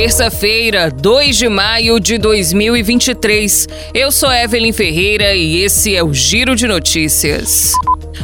Terça-feira, 2 de maio de 2023. Eu sou Evelyn Ferreira e esse é o Giro de Notícias.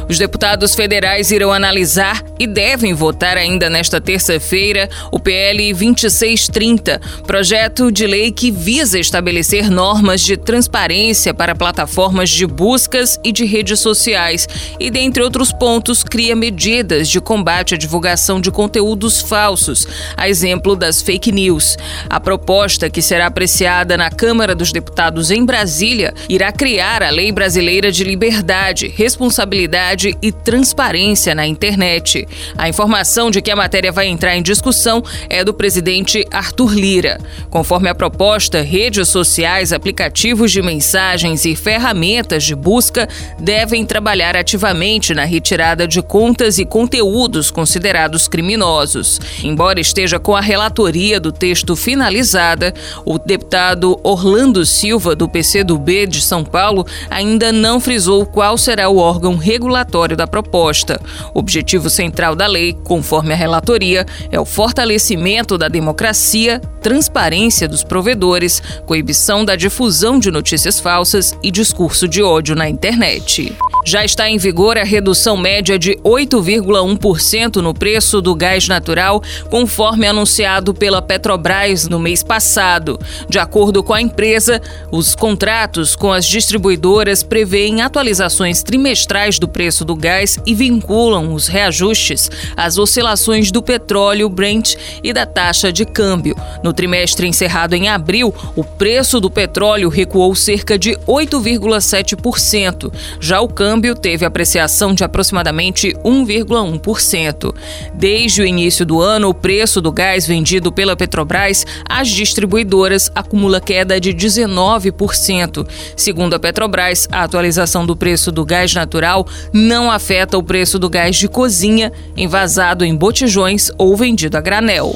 Os deputados federais irão analisar e devem votar ainda nesta terça-feira o PL 2630, projeto de lei que visa estabelecer normas de transparência para plataformas de buscas e de redes sociais e, dentre outros pontos, cria medidas de combate à divulgação de conteúdos falsos, a exemplo das fake news. A proposta, que será apreciada na Câmara dos Deputados em Brasília, irá criar a Lei Brasileira de Liberdade, Responsabilidade e transparência na internet. A informação de que a matéria vai entrar em discussão é do presidente Arthur Lira. Conforme a proposta, redes sociais, aplicativos de mensagens e ferramentas de busca devem trabalhar ativamente na retirada de contas e conteúdos considerados criminosos. Embora esteja com a relatoria do texto finalizada, o deputado Orlando Silva, do PCdoB de São Paulo, ainda não frisou qual será o órgão regulatório da proposta. O objetivo central da lei, conforme a relatoria, é o fortalecimento da democracia, transparência dos provedores, coibição da difusão de notícias falsas e discurso de ódio na internet. Já está em vigor a redução média de 8,1% no preço do gás natural, conforme anunciado pela Petrobras no mês passado. De acordo com a empresa, os contratos com as distribuidoras prevêem atualizações trimestrais do preço do gás e vinculam os reajustes às oscilações do petróleo Brent e da taxa de câmbio. No trimestre encerrado em abril, o preço do petróleo recuou cerca de 8,7%. Já o câmbio teve apreciação de aproximadamente 1,1%. Desde o início do ano, o preço do gás vendido pela Petrobras às distribuidoras acumula queda de 19%. Segundo a Petrobras, a atualização do preço do gás natural não afeta o preço do gás de cozinha envasado em botijões ou vendido a granel.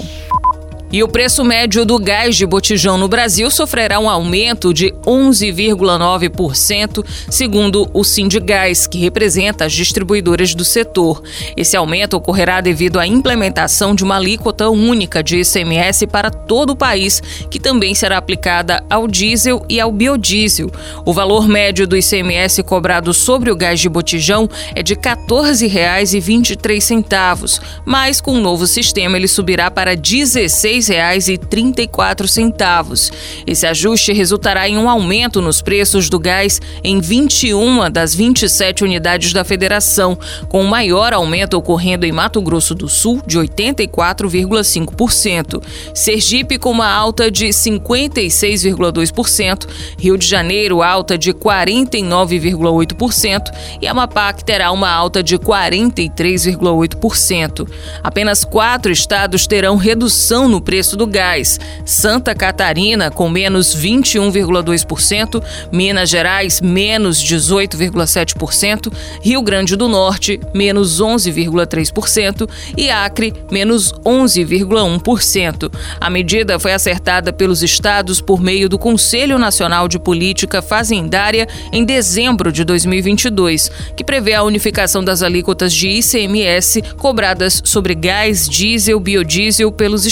E o preço médio do gás de botijão no Brasil sofrerá um aumento de 11,9%, segundo o Sindigás, que representa as distribuidoras do setor. Esse aumento ocorrerá devido à implementação de uma alíquota única de ICMS para todo o país, que também será aplicada ao diesel e ao biodiesel. O valor médio do ICMS cobrado sobre o gás de botijão é de R$ 14,23, mas com o novo sistema ele subirá para 16 R$ 6,34. Esse ajuste resultará em um aumento nos preços do gás em 21 das 27 unidades da federação, com o maior aumento ocorrendo em Mato Grosso do Sul, de 84,5%, Sergipe com uma alta de 56,2%, Rio de Janeiro alta de 49,8% e Amapá que terá uma alta de 43,8%. Apenas quatro estados terão redução no preço do gás. Santa Catarina, com menos 21,2%, Minas Gerais, menos 18,7%, Rio Grande do Norte, menos 11,3% e Acre, menos 11,1%. A medida foi acertada pelos estados por meio do Conselho Nacional de Política Fazendária em dezembro de 2022, que prevê a unificação das alíquotas de ICMS cobradas sobre gás, diesel, biodiesel pelos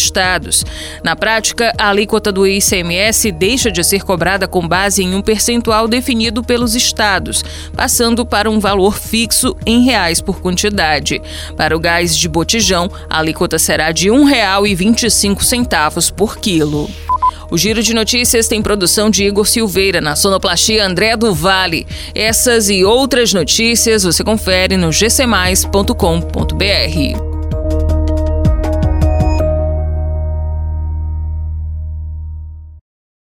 estados. Na prática, a alíquota do ICMS deixa de ser cobrada com base em um percentual definido pelos estados, passando para um valor fixo em reais por quantidade. Para o gás de botijão, a alíquota será de R$ 1,25 por quilo. O Giro de Notícias tem produção de Igor Silveira, na sonoplastia André do Vale. Essas e outras notícias você confere no gcmais.com.br.